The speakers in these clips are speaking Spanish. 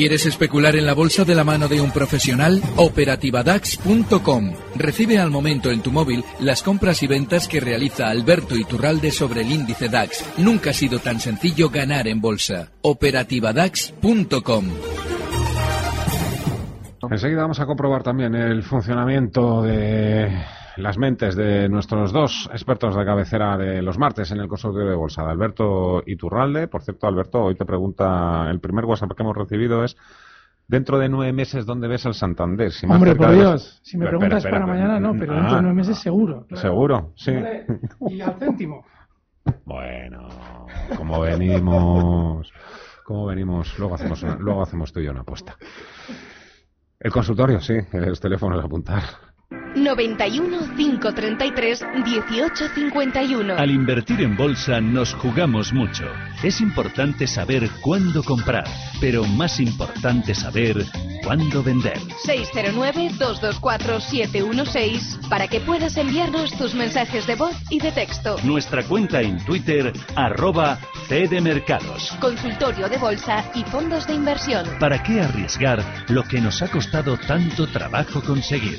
¿Quieres especular en la bolsa de la mano de un profesional? Operativadax.com. Recibe al momento en tu móvil las compras y ventas que realiza Alberto Iturralde sobre el índice DAX. Nunca ha sido tan sencillo ganar en bolsa. Operativadax.com. Enseguida vamos a comprobar también el funcionamiento de las mentes de nuestros dos expertos de cabecera de los martes en el consultorio de bolsa, de Alberto Iturralde. Por cierto, Alberto, hoy te pregunta, el primer WhatsApp que hemos recibido es, dentro de nueve meses, ¿dónde ves el Santander? Si Hombre, por Dios, si me preguntas para mañana, no, pero dentro de nueve meses seguro. Seguro, sí. y al céntimo. Bueno, como venimos, como venimos, luego hacemos, luego hacemos tú y yo una apuesta. El consultorio, sí, los teléfonos a apuntar. 91 533 1851. Al invertir en bolsa nos jugamos mucho. Es importante saber cuándo comprar, pero más importante saber cuándo vender. 609-224-716 para que puedas enviarnos tus mensajes de voz y de texto. Nuestra cuenta en Twitter, arroba Mercados. Consultorio de bolsa y fondos de inversión. ¿Para qué arriesgar lo que nos ha costado tanto trabajo conseguir?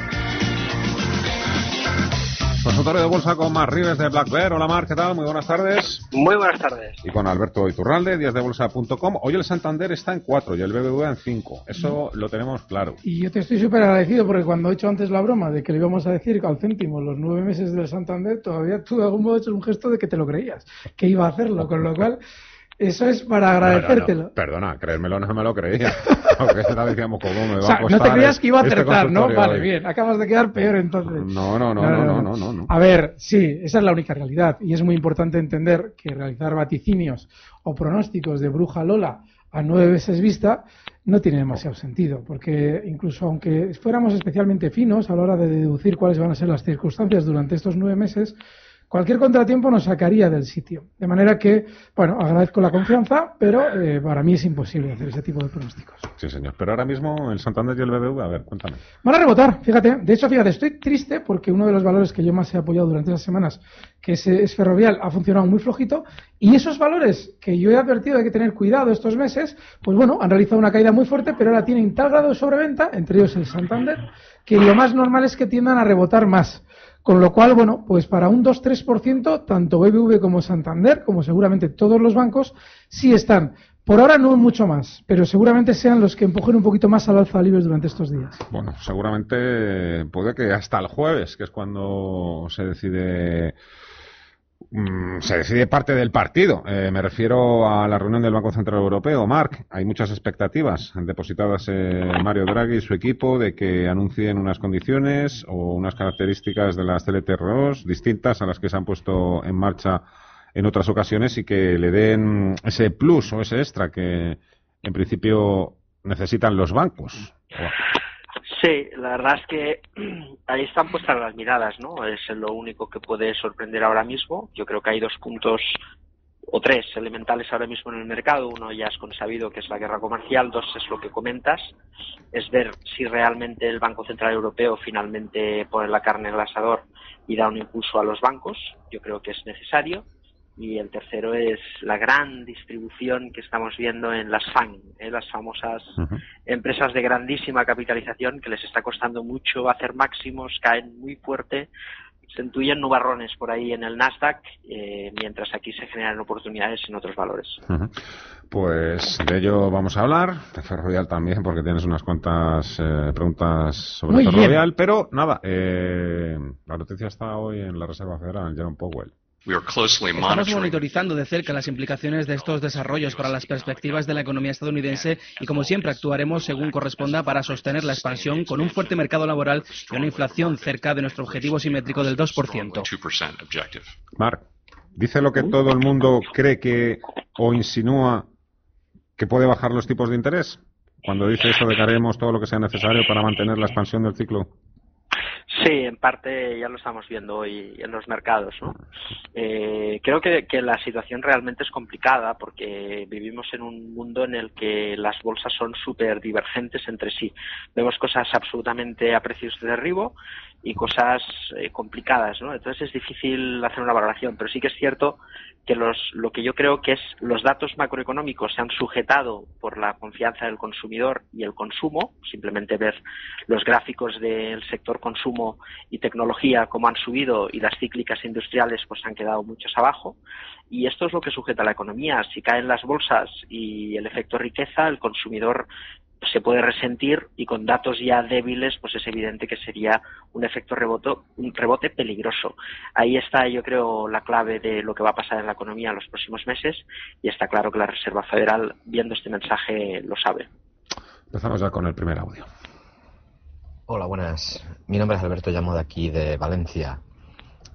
Consultorio de bolsa con Mar Rives de Black Bear. Hola Mar, ¿qué tal? Muy buenas tardes. Muy buenas tardes. Y con Alberto Iturralde, díasdebolsa.com. Hoy el Santander está en 4 y el BBVA en 5. Eso lo tenemos claro. Y yo te estoy súper agradecido porque cuando he hecho antes la broma de que le íbamos a decir al céntimo los nueve meses del Santander, todavía tú de algún modo hecho un gesto de que te lo creías, que iba a hacerlo, con lo cual eso es para agradecértelo. Perdona, creérmelo no me lo creía. Porque decíamos, ¿cómo me va a No te creías que iba a este acertar, ¿no? Vale, bien. Acabas de quedar peor entonces. No no no, no, no, no, no, A ver, sí, esa es la única realidad. Y es muy importante entender que realizar vaticinios o pronósticos de bruja Lola a nueve veces vista no tiene demasiado sentido, porque incluso aunque fuéramos especialmente finos a la hora de deducir cuáles van a ser las circunstancias durante estos nueve meses, Cualquier contratiempo nos sacaría del sitio. De manera que, bueno, agradezco la confianza, pero eh, para mí es imposible hacer ese tipo de pronósticos. Sí, señor. Pero ahora mismo el Santander y el BBV, a ver, cuéntame. Van a rebotar, fíjate. De hecho, fíjate, estoy triste porque uno de los valores que yo más he apoyado durante esas semanas, que es, es ferrovial, ha funcionado muy flojito. Y esos valores que yo he advertido de que tener cuidado estos meses, pues bueno, han realizado una caída muy fuerte, pero ahora tienen tal grado de sobreventa, entre ellos el Santander, que lo más normal es que tiendan a rebotar más. Con lo cual, bueno, pues para un 2-3%, tanto BBV como Santander, como seguramente todos los bancos, sí están. Por ahora no mucho más, pero seguramente sean los que empujen un poquito más al alza libres durante estos días. Bueno, seguramente puede que hasta el jueves, que es cuando se decide se decide parte del partido. Eh, me refiero a la reunión del Banco Central Europeo. Marc, hay muchas expectativas depositadas en Mario Draghi y su equipo de que anuncien unas condiciones o unas características de las TLTROs distintas a las que se han puesto en marcha en otras ocasiones y que le den ese plus o ese extra que en principio necesitan los bancos. Sí, la verdad es que ahí están puestas las miradas, ¿no? Es lo único que puede sorprender ahora mismo. Yo creo que hay dos puntos o tres elementales ahora mismo en el mercado. Uno ya es consabido que es la guerra comercial, dos es lo que comentas, es ver si realmente el Banco Central Europeo finalmente pone la carne en el asador y da un impulso a los bancos. Yo creo que es necesario y el tercero es la gran distribución que estamos viendo en las FAN, ¿eh? las famosas empresas de grandísima capitalización que les está costando mucho hacer máximos, caen muy fuerte, se intuyen nubarrones por ahí en el Nasdaq, eh, mientras aquí se generan oportunidades en otros valores. Pues de ello vamos a hablar, de Ferrovial también, porque tienes unas cuantas eh, preguntas sobre Muy Ferrovial, bien. pero nada, eh, la noticia está hoy en la Reserva Federal, Jerome Powell. Estamos monitorizando de cerca las implicaciones de estos desarrollos para las perspectivas de la economía estadounidense y, como siempre, actuaremos según corresponda para sostener la expansión con un fuerte mercado laboral y una inflación cerca de nuestro objetivo simétrico del 2%. Mark, dice lo que todo el mundo cree que o insinúa que puede bajar los tipos de interés cuando dice eso de que haremos todo lo que sea necesario para mantener la expansión del ciclo. Sí, en parte ya lo estamos viendo hoy en los mercados. ¿no? Eh, creo que, que, la situación realmente es complicada porque vivimos en un mundo en el que las bolsas son súper divergentes entre sí. Vemos cosas absolutamente a precios de derribo y cosas eh, complicadas, ¿no? Entonces es difícil hacer una valoración, pero sí que es cierto que los, lo que yo creo que es los datos macroeconómicos se han sujetado por la confianza del consumidor y el consumo, simplemente ver los gráficos del sector consumo y tecnología como han subido y las cíclicas industriales pues han quedado muchos abajo y esto es lo que sujeta a la economía. Si caen las bolsas y el efecto riqueza, el consumidor se puede resentir y con datos ya débiles pues es evidente que sería un efecto rebote, un rebote peligroso. Ahí está yo creo la clave de lo que va a pasar en la economía en los próximos meses y está claro que la Reserva Federal viendo este mensaje lo sabe. Empezamos ya con el primer audio. Hola, buenas. Mi nombre es Alberto, llamo de aquí de Valencia.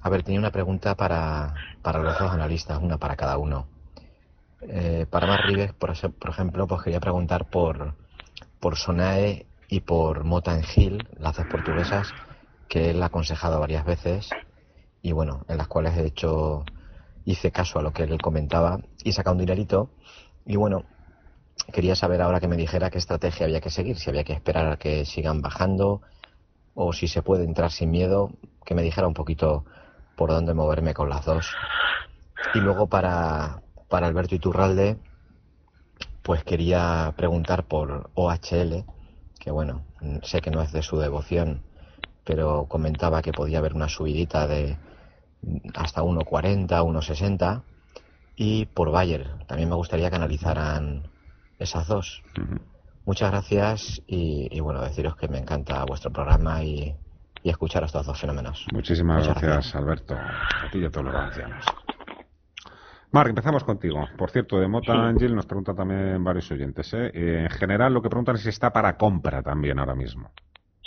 A ver, tenía una pregunta para, para los dos analistas, una para cada uno. Eh, para Mar Rives, por, ejemplo, pues quería preguntar por por Sonae y por Mota Hill, las dos portuguesas, que él ha aconsejado varias veces y bueno, en las cuales he hecho, hice caso a lo que él comentaba y saca un dinerito y bueno, quería saber ahora que me dijera qué estrategia había que seguir, si había que esperar a que sigan bajando o si se puede entrar sin miedo, que me dijera un poquito por dónde moverme con las dos. Y luego para, para Alberto Iturralde, pues quería preguntar por OHL, que bueno, sé que no es de su devoción, pero comentaba que podía haber una subidita de hasta 1,40, 1,60, y por Bayer. También me gustaría que analizaran esas dos. Uh -huh. Muchas gracias y, y, bueno, deciros que me encanta vuestro programa y, y escuchar a estos dos fenómenos. Muchísimas gracias, gracias, Alberto. A ti y a todos los ancianos. Marc, empezamos contigo. Por cierto, de Mota Sí. Angel nos pregunta también varios oyentes. ¿eh? Eh, en general, lo que preguntan es si está para compra también ahora mismo.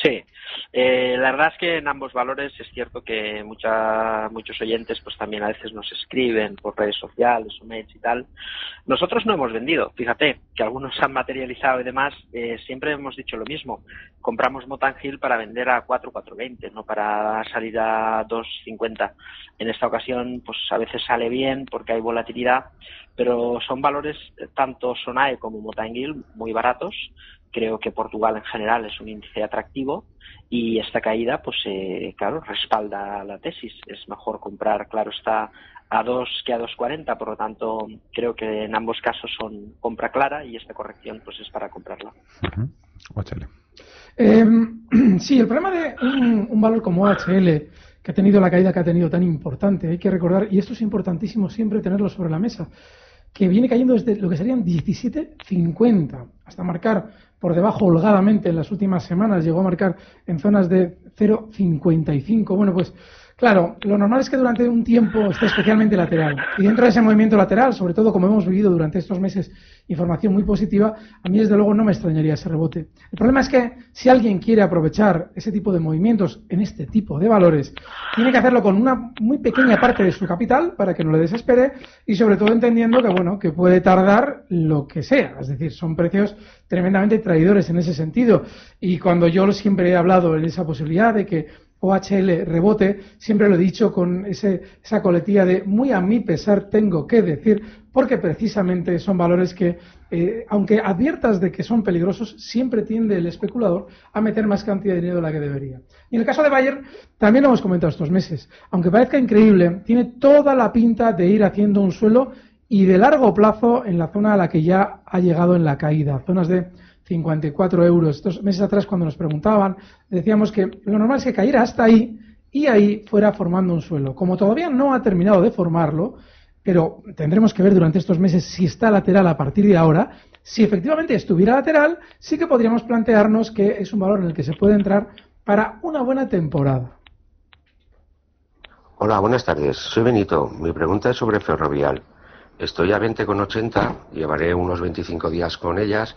Sí, eh, la verdad es que en ambos valores es cierto que mucha, muchos oyentes pues también a veces nos escriben por redes sociales o mails y tal. Nosotros no hemos vendido, fíjate, que algunos han materializado y demás, eh, siempre hemos dicho lo mismo. Compramos Motangil para vender a 4, 4.20, no para salir a 2.50. En esta ocasión pues a veces sale bien porque hay volatilidad, pero son valores eh, tanto Sonae como Motangil muy baratos creo que Portugal en general es un índice atractivo y esta caída, pues eh, claro, respalda la tesis. Es mejor comprar, claro está, a 2 que a 2.40, por lo tanto creo que en ambos casos son compra clara y esta corrección pues es para comprarla. Uh -huh. OHL. Eh, sí, el problema de un, un valor como OHL que ha tenido la caída que ha tenido tan importante, hay que recordar, y esto es importantísimo siempre tenerlo sobre la mesa, que viene cayendo desde lo que serían 17.50 hasta marcar por debajo holgadamente en las últimas semanas, llegó a marcar en zonas de 0,55. Bueno, pues claro, lo normal es que durante un tiempo esté especialmente lateral. Y dentro de ese movimiento lateral, sobre todo como hemos vivido durante estos meses información muy positiva, a mí desde luego no me extrañaría ese rebote. El problema es que si alguien quiere aprovechar ese tipo de movimientos en este tipo de valores, tiene que hacerlo con una muy pequeña parte de su capital para que no le desespere y sobre todo entendiendo que bueno, que puede tardar lo que sea, es decir, son precios tremendamente traidores en ese sentido. Y cuando yo siempre he hablado en esa posibilidad de que OHL rebote, siempre lo he dicho con ese, esa coletilla de muy a mi pesar tengo que decir, porque precisamente son valores que, eh, aunque adviertas de que son peligrosos, siempre tiende el especulador a meter más cantidad de dinero de la que debería. Y en el caso de Bayer, también lo hemos comentado estos meses, aunque parezca increíble, tiene toda la pinta de ir haciendo un suelo y de largo plazo en la zona a la que ya ha llegado en la caída, zonas de 54 euros. Estos meses atrás, cuando nos preguntaban, decíamos que lo normal es que cayera hasta ahí y ahí fuera formando un suelo. Como todavía no ha terminado de formarlo, pero tendremos que ver durante estos meses si está lateral a partir de ahora. Si efectivamente estuviera lateral, sí que podríamos plantearnos que es un valor en el que se puede entrar para una buena temporada. Hola, buenas tardes. Soy Benito. Mi pregunta es sobre Ferrovial. Estoy a 20,80, llevaré unos 25 días con ellas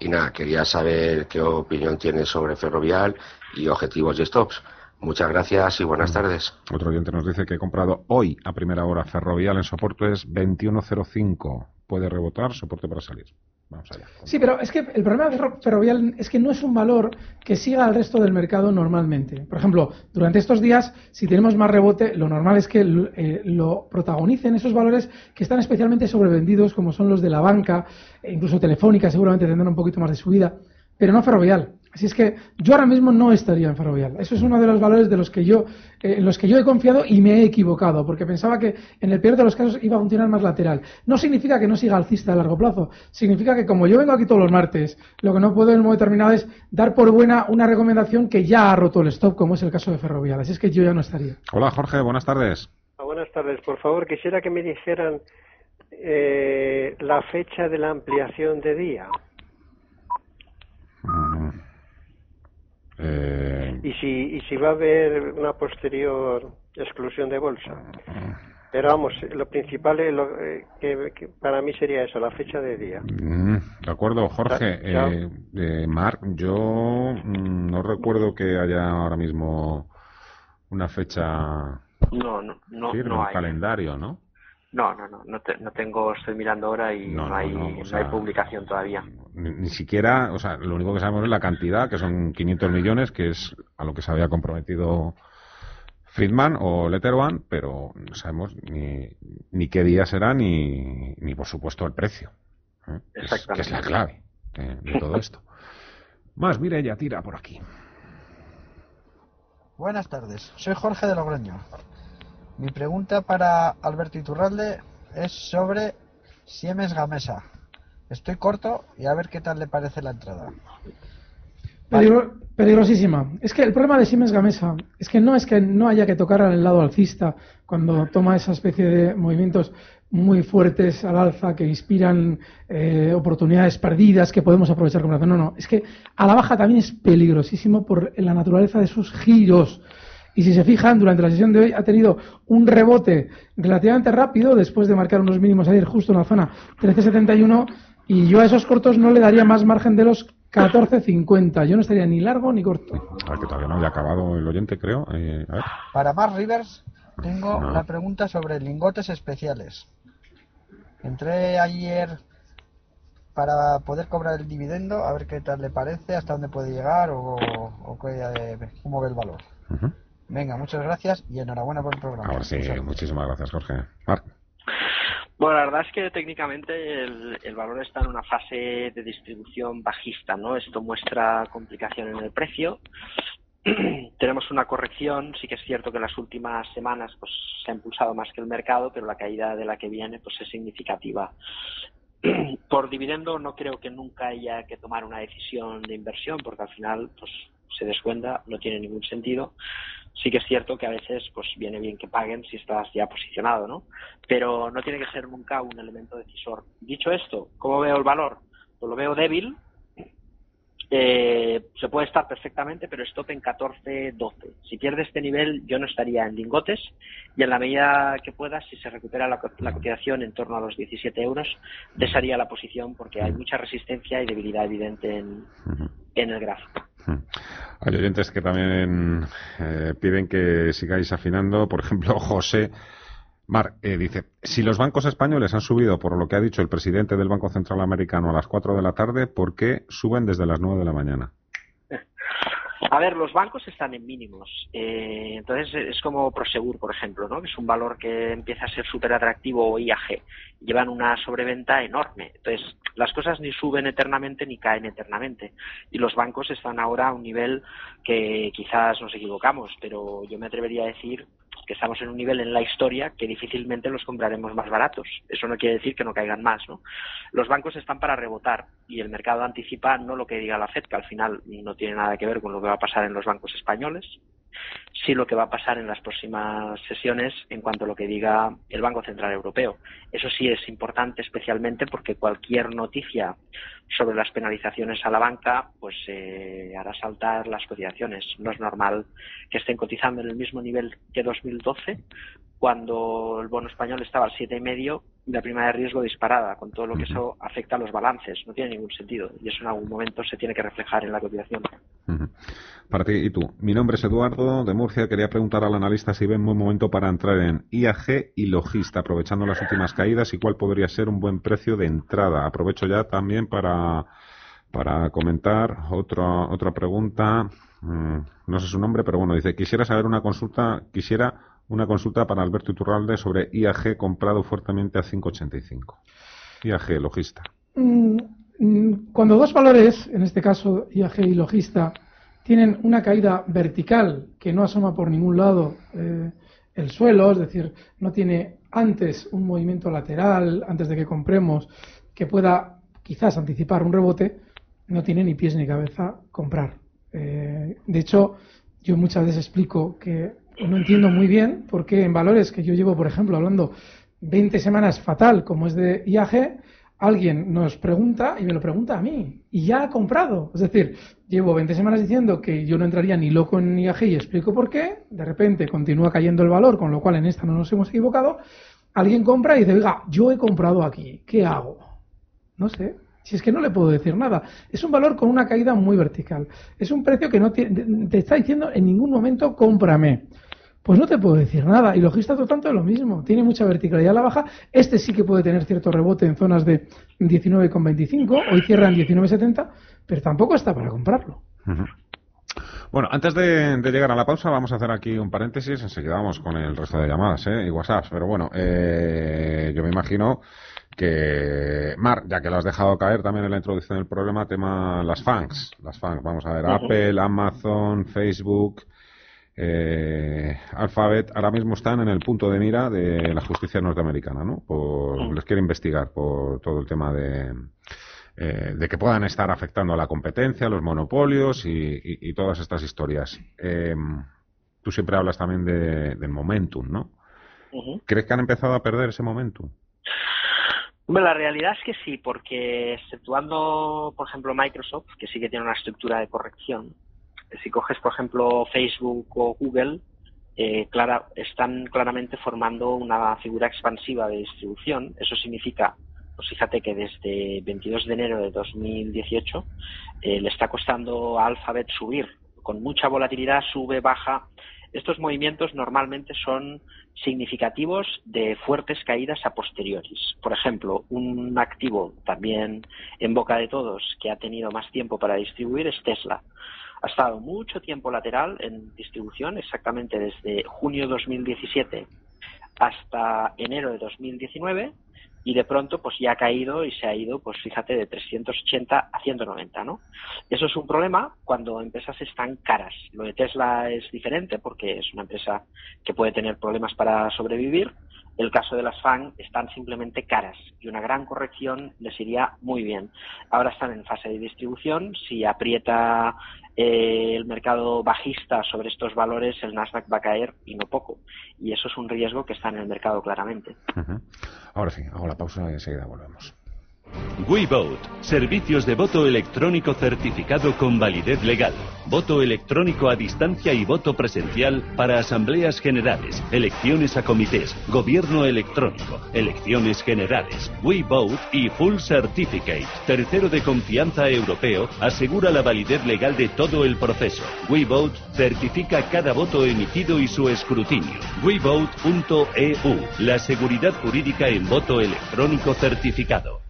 y nada, quería saber qué opinión tienes sobre Ferrovial y objetivos y stops. Muchas gracias y buenas tardes. Otro oyente nos dice que he comprado hoy a primera hora Ferrovial en soporte es 21.05. Puede rebotar, soporte para salir. Vamos allá. Sí, pero es que el problema de Ferrovial es que no es un valor que siga al resto del mercado normalmente. Por ejemplo, durante estos días, si tenemos más rebote, lo normal es que eh, lo protagonicen esos valores que están especialmente sobrevendidos, como son los de la banca, e incluso Telefónica, seguramente tendrán un poquito más de subida, pero no Ferrovial. Así es que yo ahora mismo no estaría en Ferrovial. Eso es uno de los valores de los que yo, eh, en los que yo he confiado y me he equivocado, porque pensaba que en el peor de los casos iba a funcionar más lateral. No significa que no siga alcista a largo plazo. Significa que como yo vengo aquí todos los martes, lo que no puedo en un momento determinado es dar por buena una recomendación que ya ha roto el stop, como es el caso de Ferrovial. Así es que yo ya no estaría. Hola Jorge, buenas tardes. Ah, buenas tardes. Por favor, quisiera que me dijeran eh, la fecha de la ampliación de día. Eh, y, si, y si va a haber una posterior exclusión de bolsa. Pero vamos, lo principal es lo, eh, que, para mí sería eso, la fecha de día. Mm, de acuerdo, Jorge. Eh, eh, Marc, yo mm, no recuerdo que haya ahora mismo una fecha no, no, no, firme, no un hay. calendario, ¿no? No, no, no, no, te- no tengo, estoy mirando ahora y no, hay, no, o no sea, hay publicación todavía. Ni, ni siquiera, o sea, lo único que sabemos es la cantidad, que son 500 millones, que es a lo que se había comprometido Friedman o Letterman, pero no sabemos ni, ni qué día será ni, ni por supuesto el precio, ¿eh? que, es, que es la clave de, de todo esto. Más, mire, ella tira por aquí. Buenas tardes, soy Jorge de Logroño. Mi pregunta para Alberto Iturralde es sobre Siemens Gamesa. Estoy corto y a ver qué tal le parece la entrada. Peligro- peligrosísima. Es que el problema de Siemens Gamesa es que no es que no haya que tocar al lado alcista cuando toma esa especie de movimientos muy fuertes al alza que inspiran eh, oportunidades perdidas que podemos aprovechar como No, no. Es que a la baja también es peligrosísimo por la naturaleza de sus giros. Y si se fijan, durante la sesión de hoy ha tenido un rebote relativamente rápido después de marcar unos mínimos ayer justo en la zona 1371 y yo a esos cortos no le daría más margen de los 14.50. Yo no estaría ni largo ni corto. A ver, que todavía no había acabado el oyente, creo. Eh, a ver. Para más Rivers, tengo No. la pregunta sobre lingotes especiales. Entré ayer para poder cobrar el dividendo, a ver qué tal le parece, hasta dónde puede llegar o, o qué, eh, cómo ve el valor. Ujú. Venga, muchas gracias y enhorabuena por el programa. Ahora sí, muchísimas gracias, Jorge. Marc. Bueno, la verdad es que técnicamente el, el valor está en una fase de distribución bajista, ¿no? Esto muestra complicación en el precio. Tenemos una corrección, sí que es cierto que en las últimas semanas pues se ha impulsado más que el mercado, pero la caída de la que viene pues es significativa. Por dividendo no creo que nunca haya que tomar una decisión de inversión porque al final pues se descuenta, no tiene ningún sentido. Sí que es cierto que a veces pues viene bien que paguen si estás ya posicionado, ¿no? Pero no tiene que ser nunca un elemento decisor. Dicho esto, ¿cómo veo el valor? Pues lo veo débil. Eh, se puede estar perfectamente, pero stop en 14-12. Si pierde este nivel, yo no estaría en lingotes y en la medida que pueda, si se recupera la, la cotización en torno a los 17 euros, desharía la posición porque hay mucha resistencia y debilidad evidente en, en el gráfico. Hay oyentes que también eh, piden que sigáis afinando. Por ejemplo, José Mar eh, dice, si los bancos españoles han subido por lo que ha dicho el presidente del Banco Central Americano a las 4 de la tarde, ¿por qué suben desde las 9 de la mañana? A ver, los bancos están en mínimos. Eh, entonces es como Prosegur, por ejemplo, ¿no? que es un valor que empieza a ser súper atractivo o IAG. Llevan una sobreventa enorme. Entonces las cosas ni suben eternamente ni caen eternamente. Y los bancos están ahora a un nivel que quizás nos equivocamos, pero yo me atrevería a decir que estamos en un nivel en la historia que difícilmente los compraremos más baratos. Eso no quiere decir que no caigan más, ¿no? Los bancos están para rebotar y el mercado anticipa no lo que diga la Fed, que al final no tiene nada que ver con lo que va a pasar en los bancos españoles, sí lo que va a pasar en las próximas sesiones en cuanto a lo que diga el Banco Central Europeo. Eso sí es importante especialmente porque cualquier noticia sobre las penalizaciones a la banca pues eh, hará saltar las cotizaciones. No es normal que estén cotizando en el mismo nivel que 2012 cuando el bono español estaba al siete y medio la prima de riesgo disparada, con todo lo que eso afecta a los balances. No tiene ningún sentido y eso en algún momento se tiene que reflejar en la cotización. Para ti y tú. Mi nombre es Eduardo de Murcia. Quería preguntar al analista si ve un buen momento para entrar en IAG y Logista, aprovechando las últimas caídas y cuál podría ser un buen precio de entrada. Aprovecho ya también para, para comentar otra, otra pregunta. Mm, no sé su nombre, pero bueno, dice, quisiera saber una consulta, quisiera una consulta para Alberto Iturralde sobre IAG comprado fuertemente a 5,85. IAG, logista. Mm, mm, cuando dos valores, en este caso IAG y logista, tienen una caída vertical que no asoma por ningún lado eh, el suelo, es decir, no tiene antes un movimiento lateral, antes de que compremos, que pueda quizás anticipar un rebote, no tiene ni pies ni cabeza comprar. Eh, de hecho, yo muchas veces explico que no entiendo muy bien por qué en valores que yo llevo, por ejemplo, hablando 20 semanas fatal, como es de IAG, alguien nos pregunta y me lo pregunta a mí y ya ha comprado. Es decir, llevo 20 semanas diciendo que yo no entraría ni loco en IAG y explico por qué. De repente continúa cayendo el valor, con lo cual en esta no nos hemos equivocado. Alguien compra y dice, oiga, yo he comprado aquí, ¿qué hago? No sé. Si es que no le puedo decir nada. Es un valor con una caída muy vertical. Es un precio que no te, te está diciendo en ningún momento cómprame. Pues no te puedo decir nada. Y logista tanto es lo mismo. Tiene mucha verticalidad a la baja. Este sí que puede tener cierto rebote en zonas de 19,25. Hoy cierra en 19,70. Pero tampoco está para comprarlo. Bueno, antes de, llegar a la pausa, vamos a hacer aquí un paréntesis. Enseguida vamos con el resto de llamadas ¿eh? y WhatsApp. Pero bueno, eh, yo me imagino que, Mar, ya que lo has dejado caer también en la introducción del programa, tema las fans. Las fans, vamos a ver, Apple, Amazon, Facebook, eh, Alphabet ahora mismo están en el punto de mira de la justicia norteamericana, ¿no? Por, les quiere investigar por todo el tema de, eh, de que puedan estar afectando a la competencia, los monopolios y, todas estas historias. Eh, tú siempre hablas también de, del momentum, ¿no? ¿Crees que han empezado a perder ese momentum? Bueno, la realidad es que sí, porque exceptuando, por ejemplo, Microsoft, que sí que tiene una estructura de corrección, si coges, por ejemplo, Facebook o Google, eh, clara, están claramente formando una figura expansiva de distribución. Eso significa, pues fíjate que desde 22 de enero de 2018 eh, le está costando a Alphabet subir. Con mucha volatilidad, sube, baja. Estos movimientos normalmente son significativos de fuertes caídas a posteriores. Por ejemplo, un activo también en boca de todos que ha tenido más tiempo para distribuir es Tesla ha estado mucho tiempo lateral en distribución, exactamente desde junio de 2017 hasta enero de 2019 y de pronto pues ya ha caído y se ha ido pues fíjate de 380 a 190 no eso es un problema cuando empresas están caras. Lo de Tesla es diferente porque es una empresa que puede tener problemas para sobrevivir el caso de las FAN están simplemente caras y una gran corrección les iría muy bien. Ahora están en fase de distribución. Si aprieta eh, el mercado bajista sobre estos valores, el Nasdaq va a caer y no poco. Y eso es un riesgo que está en el mercado claramente. Ahora sí, hago la pausa y enseguida volvemos. WeVote, servicios de voto electrónico certificado con validez legal, voto electrónico a distancia y voto presencial para asambleas generales, elecciones a comités, gobierno electrónico, elecciones generales, WeVote y Full Certificate, tercero de confianza europeo, asegura la validez legal de todo el proceso. WeVote certifica cada voto emitido y su escrutinio. WeVote.eu, la seguridad jurídica en voto electrónico certificado.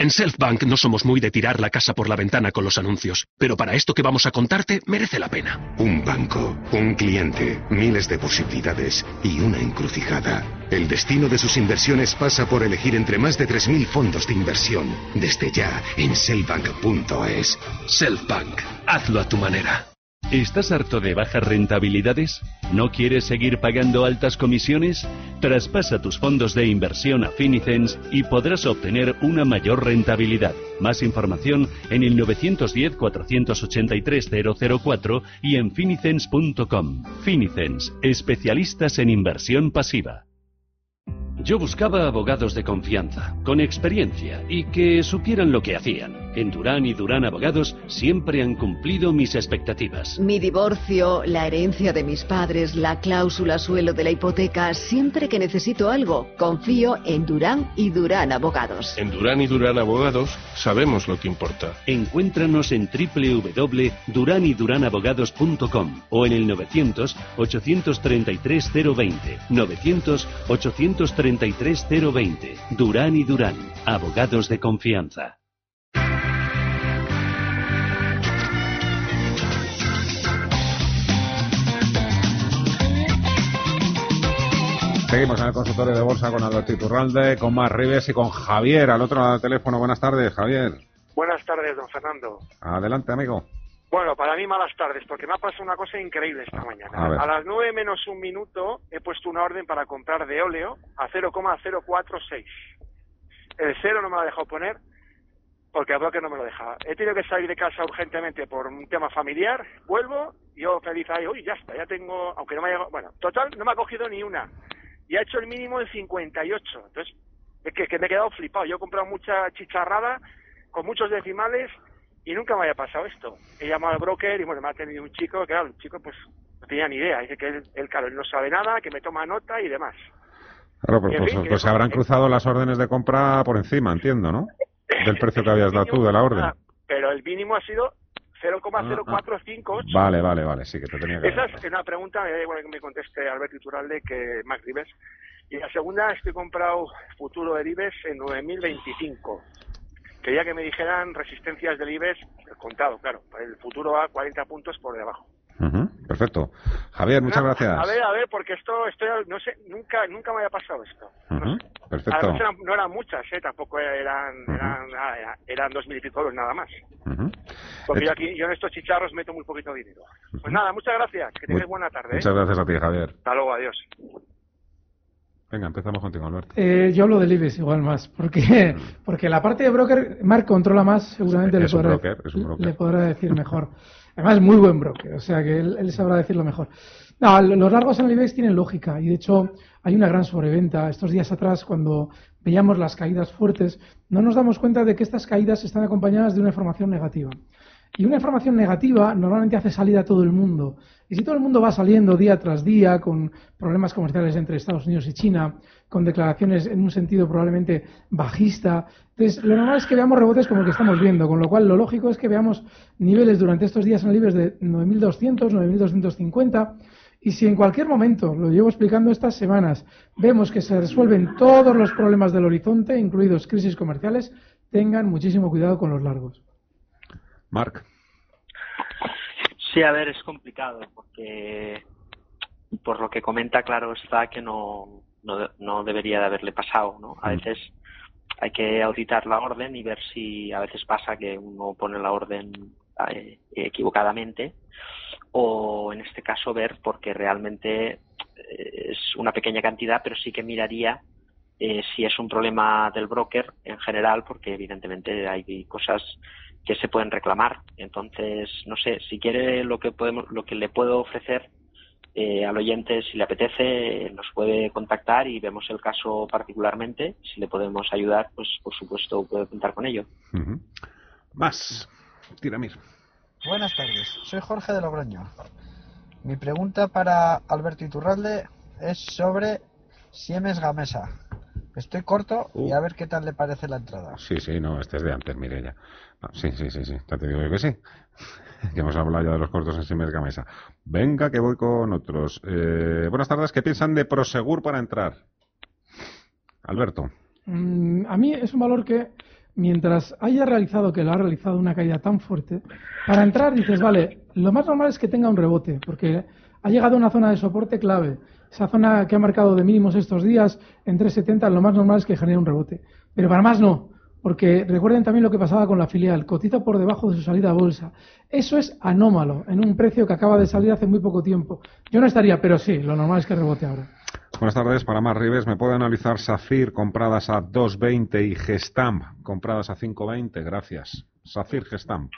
En Selfbank no somos muy de tirar la casa por la ventana con los anuncios, pero para esto que vamos a contarte merece la pena. Un banco, un cliente, miles de posibilidades y una encrucijada. El destino de sus inversiones pasa por elegir entre más de 3.000 fondos de inversión, desde ya en selfbank.es. Selfbank, hazlo a tu manera. ¿Estás harto de bajas rentabilidades? ¿No quieres seguir pagando altas comisiones? Traspasa tus fondos de inversión a Finicens y podrás obtener una mayor rentabilidad. Más información en el 910-483-004 y en finicens.com. Finicens, especialistas en inversión pasiva. Yo buscaba abogados de confianza, con experiencia y que supieran lo que hacían. En Durán y Durán Abogados siempre han cumplido mis expectativas. Mi divorcio, la herencia de mis padres, la cláusula suelo de la hipoteca, siempre que necesito algo, confío en Durán y Durán Abogados. En Durán y Durán Abogados sabemos lo que importa. Encuéntranos en www.duranyduranabogados.com o en el 900 833 020. 900 833 020. Durán y Durán, abogados de confianza. Seguimos en el consultorio de bolsa con Alberto Iturralde, con Mar Rives y con Javier al otro lado del teléfono. Buenas tardes, Javier. Buenas tardes, don Fernando. Adelante, amigo. Bueno, para mí malas tardes, porque me ha pasado una cosa increíble esta mañana. a. A, las nueve menos un minuto he puesto una orden para comprar de óleo a 0,046. El cero no me lo ha dejado poner porque el broker no me lo dejaba. He tenido que salir de casa urgentemente por un tema familiar, vuelvo, yo feliz ahí, uy, ya está, ya tengo, aunque no me ha llegado, bueno, total, no me ha cogido ni una. Y ha hecho el mínimo en 58. Entonces, es que, que me he quedado flipado. Yo he comprado mucha chicharrada con muchos decimales y nunca me había pasado esto. He llamado al broker y bueno, me ha tenido un chico, que claro, el chico pues no tenía ni idea. Dice que él, él, claro, él no sabe nada, que me toma nota y demás. Claro, pues, pues- fin, pues se habrán cruzado las órdenes de compra por encima, entiendo, ¿no? Del precio que habías dado tú de la orden. Pero el mínimo ha sido 0,0458. Vale, vale, vale, sí que te tenía que... Esa es una pregunta, da igual que me conteste Alberto Iturralde que Max Rives. Y la segunda, estoy comprado futuro del IBEX en 9.025. Quería que me dijeran resistencias del IBEX, contado, claro. El futuro a 40 puntos por debajo. Ujú, Perfecto. Javier, muchas gracias. A ver, a ver, porque esto, estoy, no sé, nunca, nunca me había pasado esto. Ujú, Perfecto. Además eran- no eran muchas, ¿eh? Tampoco eran, eran, dos mil y pico euros nada más. Porque yo aquí, yo en estos chicharros meto muy poquito dinero. Pues nada, muchas gracias. Que tengáis buena tarde. ¿eh? Muchas gracias a ti, Javier. Hasta luego, adiós. Venga, empezamos contigo, Alberto. Eh, yo hablo del IBEX igual más, porque, porque la parte de broker, Mark controla más, seguramente Es le, un podrá, broker, es un broker. le podrá decir mejor. Además, muy buen broker, o sea que él, él sabrá decirlo mejor. Los largos en tienen lógica y de hecho hay una gran sobreventa. Estos días atrás, cuando veíamos las caídas fuertes, no nos damos cuenta de que estas caídas están acompañadas de una información negativa. Y una información negativa normalmente hace salir a todo el mundo. Y si todo el mundo va saliendo día tras día con problemas comerciales entre Estados Unidos y China, con declaraciones en un sentido probablemente bajista, entonces lo normal es que veamos rebotes como el que estamos viendo, con lo cual lo lógico es que veamos niveles durante estos días en el IBEX de 9.200, 9.250. Y si en cualquier momento, lo llevo explicando estas semanas, vemos que se resuelven todos los problemas del horizonte, incluidos crisis comerciales, tengan muchísimo cuidado con los largos. Marc. Sí, a ver, es complicado porque por lo que comenta, claro está que no, no, no debería de haberle pasado, ¿no? A veces hay que auditar la orden y ver si a veces pasa que uno pone la orden eh, equivocadamente o en este caso ver porque realmente eh, es una pequeña cantidad, pero sí que miraría eh, si es un problema del broker en general, porque evidentemente hay cosas que se pueden reclamar. Entonces, no sé, si quiere lo que podemos, lo que le puedo ofrecer eh, al oyente, si le apetece, nos puede contactar y vemos el caso particularmente. Si le podemos ayudar, pues por supuesto puede contar con ello. Ujú. Más. Tiramir. Buenas tardes, soy Jorge de Logroño. Mi pregunta para Alberto Iturralde es sobre Siemens Gamesa. Estoy corto y a ver qué tal le parece la entrada. Sí, sí, no, este es de antes, Mireya. No, sí, sí, sí, sí, ya te digo yo que sí. que hemos hablado ya de los cortos en Siemens Gamesa. Venga, que voy con otros. Eh, buenas tardes, ¿qué piensan de Prosegur para entrar? Alberto. Mm, a mí es un valor que, mientras haya realizado, que lo ha realizado una caída tan fuerte, para entrar dices, vale, lo más normal es que tenga un rebote, porque ha llegado a una zona de soporte clave. Esa zona que ha marcado de mínimos estos días, en 370, lo más normal es que genere un rebote. Pero para más no. Porque recuerden también lo que pasaba con la filial, cotiza por debajo de su salida a bolsa. Eso es anómalo, en un precio que acaba de salir hace muy poco tiempo. Yo no estaría, pero sí, lo normal es que rebote ahora. Buenas tardes, para más Rives, ¿me puede analizar Safir compradas a 2.20 y Gestamp compradas a 5.20? Gracias. Safir, Gestamp.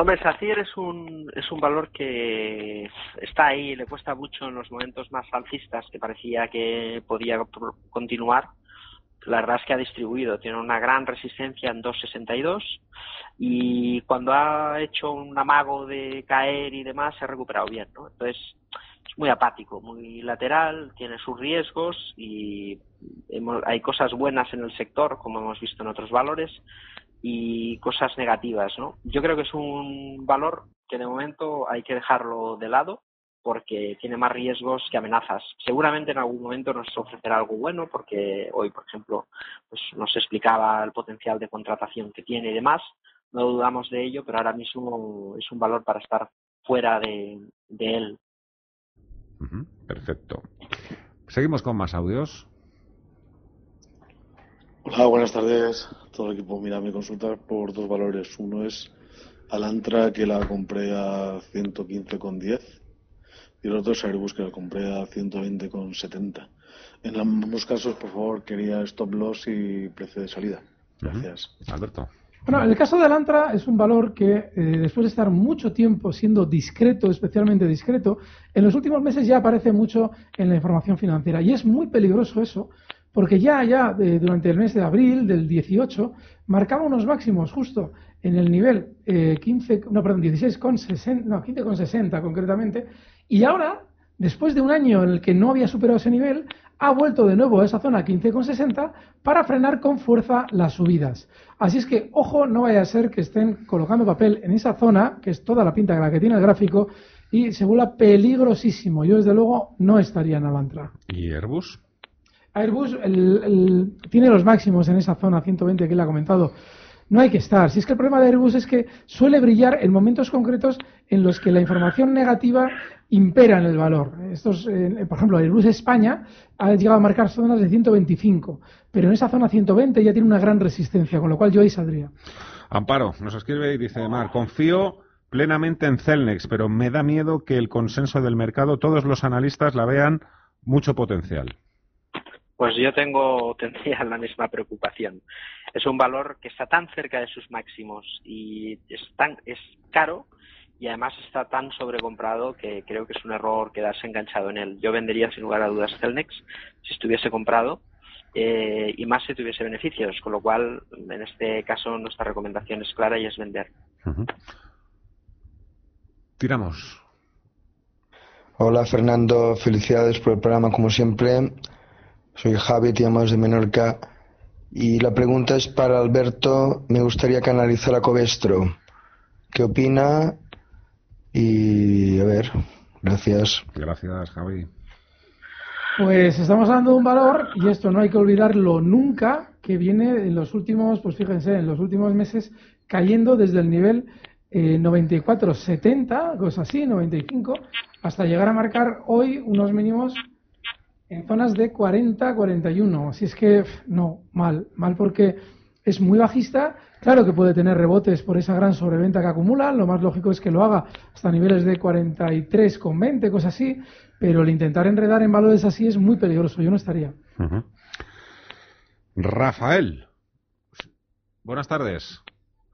Hombre, Safir es un, es un valor que está ahí, le cuesta mucho en los momentos más alcistas que parecía que podía continuar. La verdad es que ha distribuido, tiene una gran resistencia en 2.62 y cuando ha hecho un amago de caer y demás se ha recuperado bien, ¿no? Entonces es muy apático, muy lateral, tiene sus riesgos y hay cosas buenas en el sector, como hemos visto en otros valores, y cosas negativas, ¿no? Yo creo que es un valor que de momento hay que dejarlo de lado porque tiene más riesgos que amenazas. Seguramente en algún momento nos ofrecerá algo bueno porque hoy, por ejemplo, pues nos explicaba el potencial de contratación que tiene y demás. No dudamos de ello, pero ahora mismo es un valor para estar fuera de, él. Perfecto. Seguimos con más audios. Hola, buenas tardes a todo el equipo. Mira, me consulta por dos valores. Uno es Alantra, que la compré a 115,10 y el otro es Airbus, que la compré a 120,70. En ambos casos, por favor, quería stop loss y precio de salida. Gracias. Alberto. Bueno, el caso de Alantra es un valor que, eh, después de estar mucho tiempo siendo discreto, especialmente discreto, en los últimos meses ya aparece mucho en la información financiera. Y es muy peligroso eso, porque ya, ya durante el mes de abril del 18 marcaba unos máximos justo en el nivel eh, 15, no, perdón, 16,60, no, 15,60 concretamente, y ahora, después de un año en el que no había superado ese nivel, ha vuelto de nuevo a esa zona 15,60 para frenar con fuerza las subidas. Así es que, ojo, no vaya a ser que estén colocando papel en esa zona, que es toda la pinta que la que tiene el gráfico, y se vuelva peligrosísimo. Yo, desde luego, no estaría en Alantra. ¿Y Airbus? Airbus tiene los máximos en esa zona 120 que él ha comentado. No hay que estar. Si es que el problema de Airbus es que suele brillar en momentos concretos en los que la información negativa impera en el valor. Estos, eh, por ejemplo, Airbus España ha llegado a marcar zonas de 125, pero en esa zona 120 ya tiene una gran resistencia, con lo cual yo ahí saldría. Amparo nos escribe y dice, Mar, confío plenamente en Celnex, pero me da miedo que el consenso del mercado, todos los analistas la vean mucho potencial. Pues yo tengo, tendría la misma preocupación. Es un valor que está tan cerca de sus máximos y es tan, es caro y además está tan sobrecomprado que creo que es un error quedarse enganchado en él. Yo vendería sin lugar a dudas Celnex si estuviese comprado eh, y más si tuviese beneficios, con lo cual en este caso nuestra recomendación es clara y es vender. Tiramos. Hola Fernando, felicidades por el programa como siempre. Soy Javi, te llamo desde Menorca. Y la pregunta es para Alberto. Me gustaría que analizara Covestro. ¿Qué opina? Y a ver, gracias. Gracias, Javi. Pues estamos hablando de un valor, y esto no hay que olvidarlo nunca, que viene en los últimos, pues fíjense, en los últimos meses cayendo desde el nivel eh, 94-70, cosas así, 95, hasta llegar a marcar hoy unos mínimos en zonas de 40-41. Así es que no, mal, mal porque es muy bajista. Claro que puede tener rebotes por esa gran sobreventa que acumula. Lo más lógico es que lo haga hasta niveles de 43,20, cosas así. Pero el intentar enredar en valores así es muy peligroso. Yo no estaría. Rafael. Buenas tardes.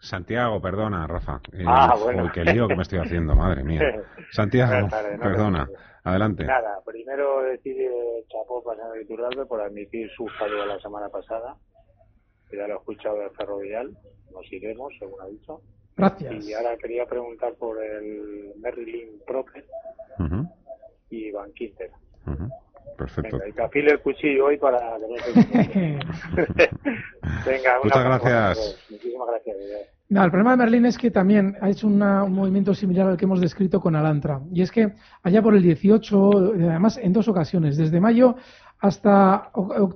Santiago, perdona, Rafa. Eh, ah, bueno. qué lío que me estoy haciendo, madre mía. Santiago, perdona. Adelante. Nada, primero decir eh, chapó para Iturralde por admitir su fallo la semana pasada. Ya lo he escuchado de Ferrovial, nos iremos, según ha dicho. Gracias. Y ahora quería preguntar por el Merlin Proper y Van Quinter. Perfecto. Venga, y cafile el cuchillo hoy para que Venga, Muchas gracias. Muchísimas gracias. El problema de Merlin es que también ha hecho un movimiento similar al que hemos descrito con Alantra. Y es que allá por el 18, además en dos ocasiones, desde mayo hasta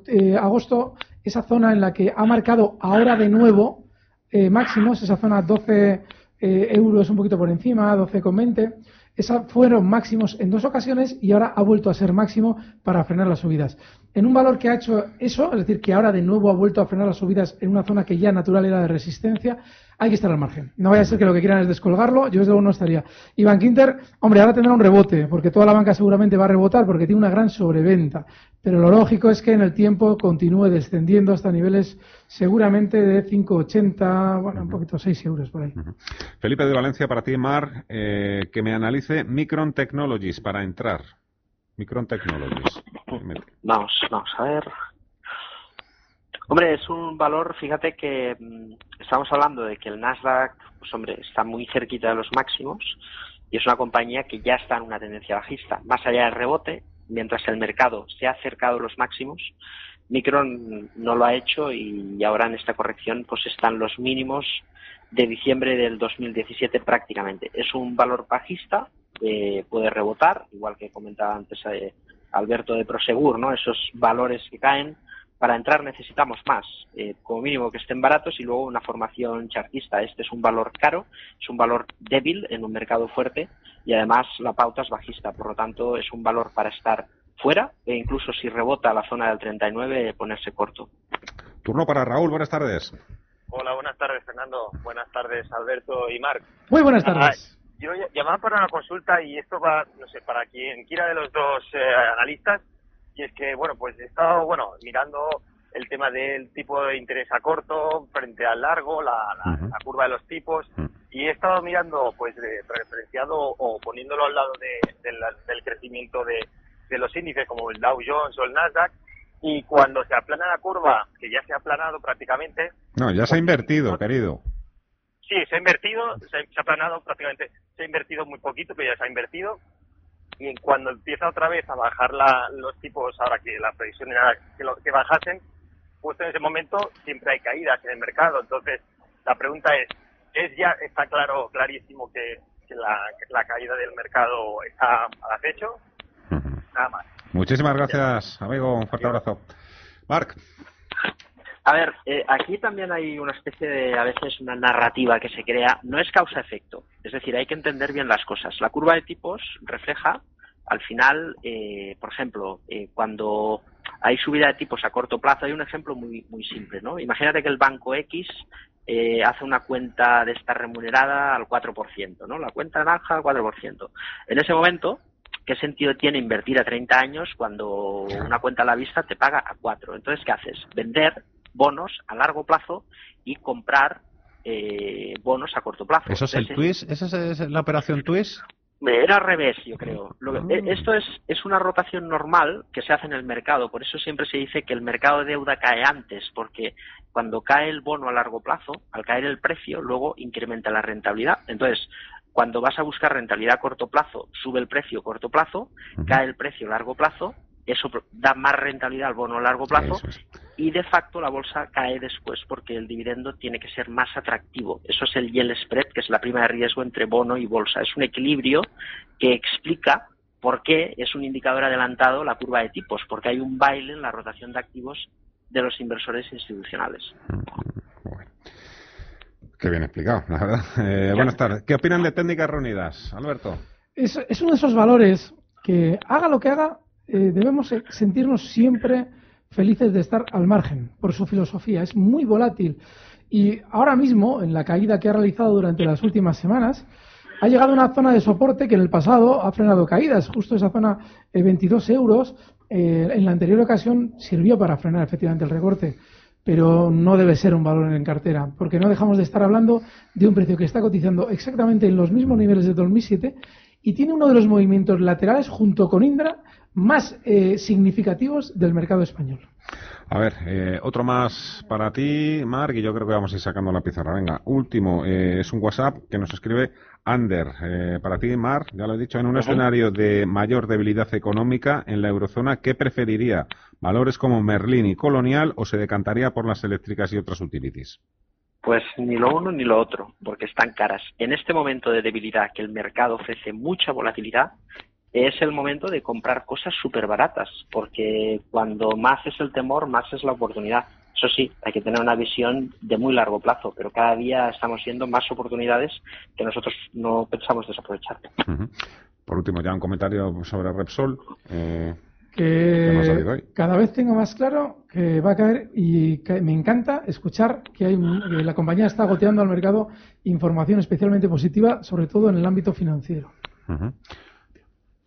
eh, agosto, esa zona en la que ha marcado ahora de nuevo eh, máximos, esa zona 12 eh, euros un poquito por encima, 12,20, esas fueron máximos en dos ocasiones y ahora ha vuelto a ser máximo para frenar las subidas. en un valor que ha hecho eso, es decir, que ahora de nuevo ha vuelto a frenar las subidas en una zona que ya natural era de resistencia, hay que estar al margen. No vaya a ser que lo que quieran es descolgarlo, yo desde luego no estaría. Y Quinter, hombre, ahora tendrá un rebote, porque toda la banca seguramente va a rebotar porque tiene una gran sobreventa. Pero lo lógico es que en el tiempo continúe descendiendo hasta niveles seguramente de 5,80, bueno, un poquito 6 euros por ahí. Felipe de Valencia, para ti, Mar, eh, que me analice Micron Technologies para entrar. Micron Technologies. Vamos, vamos a ver. Hombre, es un valor, fíjate que mm, estamos hablando de que el Nasdaq, pues hombre, está muy cerquita de los máximos y es una compañía que ya está en una tendencia bajista. Más allá del rebote, mientras el mercado se ha acercado a los máximos, Micron no lo ha hecho y ahora en esta corrección pues están los mínimos de diciembre del 2017 prácticamente. Es un valor bajista, eh, puede rebotar, igual que comentaba antes eh, Alberto de Prosegur, ¿no? Esos valores que caen para entrar necesitamos más, eh, como mínimo que estén baratos y luego una formación chartista. Este es un valor caro, es un valor débil en un mercado fuerte y además la pauta es bajista, por lo tanto es un valor para estar fuera e incluso si rebota a la zona del 39 ponerse corto. Turno para Raúl, buenas tardes. Hola, buenas tardes Fernando, buenas tardes Alberto y Marc. Muy buenas tardes. Ah, yo llamaba para una consulta y esto va, no sé, para quien quiera de los dos eh, analistas y es que, bueno, pues he estado, bueno, mirando el tema del tipo de interés a corto frente al largo, la, curva de los tipos, y he estado mirando, pues, referenciado o poniéndolo al lado del crecimiento de, los índices como el Dow Jones o el Nasdaq, y cuando se aplana la curva, que ya se ha aplanado prácticamente... No, ya se ha invertido, querido. Sí, se ha invertido, se ha aplanado prácticamente, se ha invertido muy poquito, pero ya se ha invertido, y cuando empieza otra vez a bajar los tipos, ahora que la previsión era que, que bajasen, pues en ese momento siempre hay caídas en el mercado. Entonces, la pregunta es, ¿es ya está claro, clarísimo que, la, caída del mercado está al acecho? Nada más. Muchísimas gracias, amigo. Un fuerte abrazo. Marc. A ver, eh, aquí también hay una especie de, a veces, una narrativa que se crea. No es causa-efecto. Es decir, hay que entender bien las cosas. La curva de tipos refleja, al final, eh, por ejemplo, eh, cuando hay subida de tipos a corto plazo, hay un ejemplo muy, muy simple, ¿no? Imagínate que el banco X hace una cuenta de esta remunerada al 4%, ¿no? La cuenta naranja al 4%. En ese momento, ¿qué sentido tiene invertir a 30 años cuando una cuenta a la vista te paga a 4? Entonces, ¿qué haces? Vender bonos a largo plazo y comprar eh, bonos a corto plazo. ¿Eso es el twist? ¿Esa es la operación twist? Era al revés, yo creo. Ah. Eh, esto es, es una rotación normal que se hace en el mercado. Por eso siempre se dice que el mercado de deuda cae antes, porque cuando cae el bono a largo plazo, al caer el precio, luego incrementa la rentabilidad. Entonces, cuando vas a buscar rentabilidad a corto plazo, sube el precio a corto plazo, cae el precio a largo plazo, eso da más rentabilidad al bono a largo plazo y de facto la bolsa cae después porque el dividendo tiene que ser más atractivo. Eso es el yield spread, que es la prima de riesgo entre bono y bolsa. Es un equilibrio que explica por qué es un indicador adelantado la curva de tipos, porque hay un baile en la rotación de activos de los inversores institucionales. Qué bien explicado, la verdad. Eh, buenas tardes. ¿Qué opinan de técnicas reunidas, Alberto? Es, es uno de esos valores que haga lo que haga, eh, debemos sentirnos siempre felices de estar al margen por su filosofía. Es muy volátil. Y ahora mismo, en la caída que ha realizado durante las últimas semanas, ha llegado a una zona de soporte que en el pasado ha frenado caídas. Justo esa zona de 22 euros, eh, en la anterior ocasión sirvió para frenar efectivamente el recorte. Pero no debe ser un valor en cartera, porque no dejamos de estar hablando de un precio que está cotizando exactamente en los mismos niveles de 2007 y tiene uno de los movimientos laterales junto con Indra más eh, significativos del mercado español. A ver, eh, otro más para ti, Mark, y yo creo que vamos a ir sacando la pizarra. Venga, último, eh, es un WhatsApp que nos escribe Ander. para ti, Mark, ya lo he dicho, en un escenario de mayor debilidad económica en la eurozona, ¿qué preferiría? ¿Valores como Merlin y Colonial o se decantaría por las eléctricas y otras utilities? Pues ni lo uno ni lo otro, porque están caras. En este momento de debilidad que el mercado ofrece mucha volatilidad, es el momento de comprar cosas súper baratas, porque cuando más es el temor, más es la oportunidad. Eso sí, hay que tener una visión de muy largo plazo, pero cada día estamos viendo más oportunidades que nosotros no pensamos desaprovechar. Por último, ya un comentario sobre Repsol. Eh, que cada vez tengo más claro que va a caer y me encanta escuchar que, hay, la compañía está goteando al mercado información especialmente positiva, sobre todo en el ámbito financiero.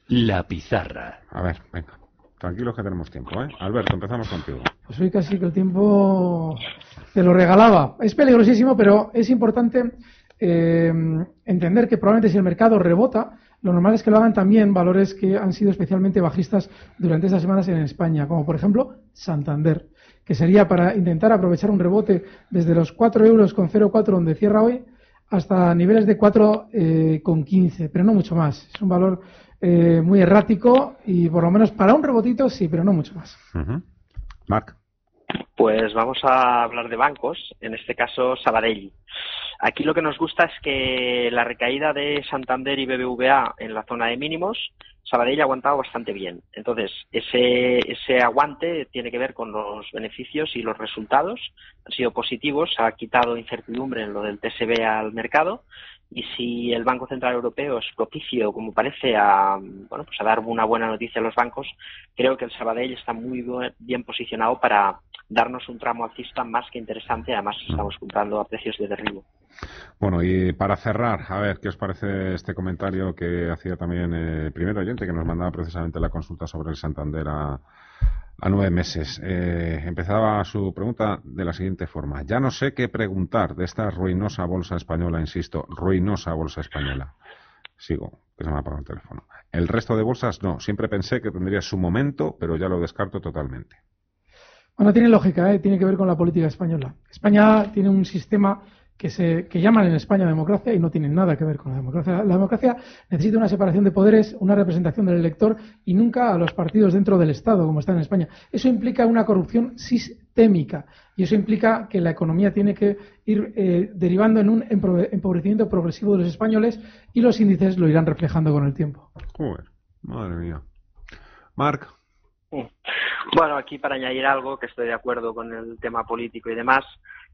La pizarra. A ver, venga. Tranquilos que tenemos tiempo, ¿eh? Alberto, empezamos contigo. Pues hoy casi que el tiempo te lo regalaba. Es peligrosísimo, pero es importante eh, entender que probablemente si el mercado rebota, lo normal es que lo hagan también valores que han sido especialmente bajistas durante estas semanas en España, como por ejemplo Santander, que sería para intentar aprovechar un rebote desde los 4 euros con 0,4 donde cierra hoy hasta niveles de 4 eh, con 15, pero no mucho más. Es un valor eh, muy errático y por lo menos para un rebotito sí, pero no mucho más. Marc. Pues vamos a hablar de bancos, en este caso Sabadell. Aquí lo que nos gusta es que la recaída de Santander y BBVA en la zona de mínimos, Sabadell ha aguantado bastante bien. Entonces, ese, aguante tiene que ver con los beneficios y los resultados. Han sido positivos, ha quitado incertidumbre en lo del TSB al mercado y si el Banco Central Europeo es propicio, como parece, a, bueno, pues a dar una buena noticia a los bancos, creo que el Sabadell está muy bien posicionado para darnos un tramo alcista más que interesante. Además, estamos comprando a precios de derribo. Bueno, y para cerrar, a ver, ¿qué os parece este comentario que hacía también el eh, primer oyente que nos mandaba precisamente la consulta sobre el Santander a, a nueve meses. Eh, empezaba su pregunta de la siguiente forma. Ya no sé qué preguntar de esta ruinosa bolsa española, insisto, ruinosa bolsa española. Sigo, que se me ha apagado el teléfono. El resto de bolsas no. Siempre pensé que tendría su momento, pero ya lo descarto totalmente. Bueno, tiene lógica, ¿eh? tiene que ver con la política española. España tiene un sistema que, se, que llaman en España democracia y no tienen nada que ver con la democracia. La democracia necesita una separación de poderes, una representación del elector y nunca a los partidos dentro del Estado, como está en España. Eso implica una corrupción sistémica y eso implica que la economía tiene que ir eh, derivando en un empobrecimiento progresivo de los españoles y los índices lo irán reflejando con el tiempo. Joder, madre mía. Marc. Bueno, aquí para añadir algo, que estoy de acuerdo con el tema político y demás,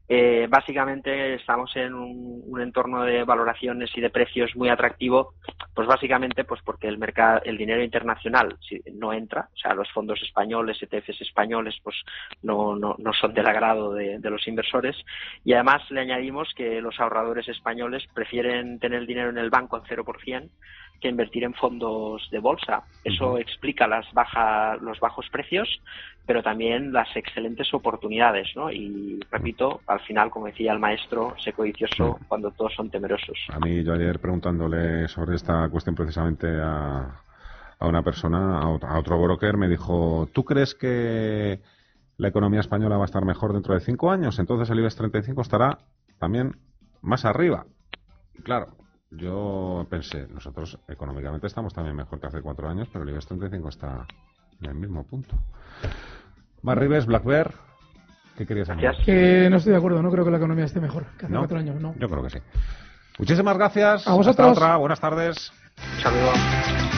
eh, básicamente estamos en un, entorno de valoraciones y de precios muy atractivo, pues básicamente pues porque el mercado, el dinero internacional no entra, o sea, los fondos españoles, ETFs españoles, pues no, no, no son del agrado de, de, los inversores. Y además le añadimos que los ahorradores españoles prefieren tener el dinero en el banco al 0% que invertir en fondos de bolsa. Eso explica las baja, los bajos precios, pero también las excelentes oportunidades, ¿no? Y repito, al final, como decía el maestro, se codicioso cuando todos son temerosos. A mí, yo ayer preguntándole sobre esta cuestión precisamente a, a una persona, a otro broker, me dijo, ¿tú crees que la economía española va a estar mejor dentro de cinco años? Entonces el IBEX 35 estará también más arriba. claro, yo pensé, nosotros económicamente estamos también mejor que hace cuatro años, pero el IBEX 35 está en el mismo punto. Marribes, Black Bear, ¿qué querías añadir? Que no estoy de acuerdo, no creo que la economía esté mejor que hace cuatro años, no. Yo creo que sí. Muchísimas gracias. A vosotros. Hasta otra, buenas tardes. Saludos.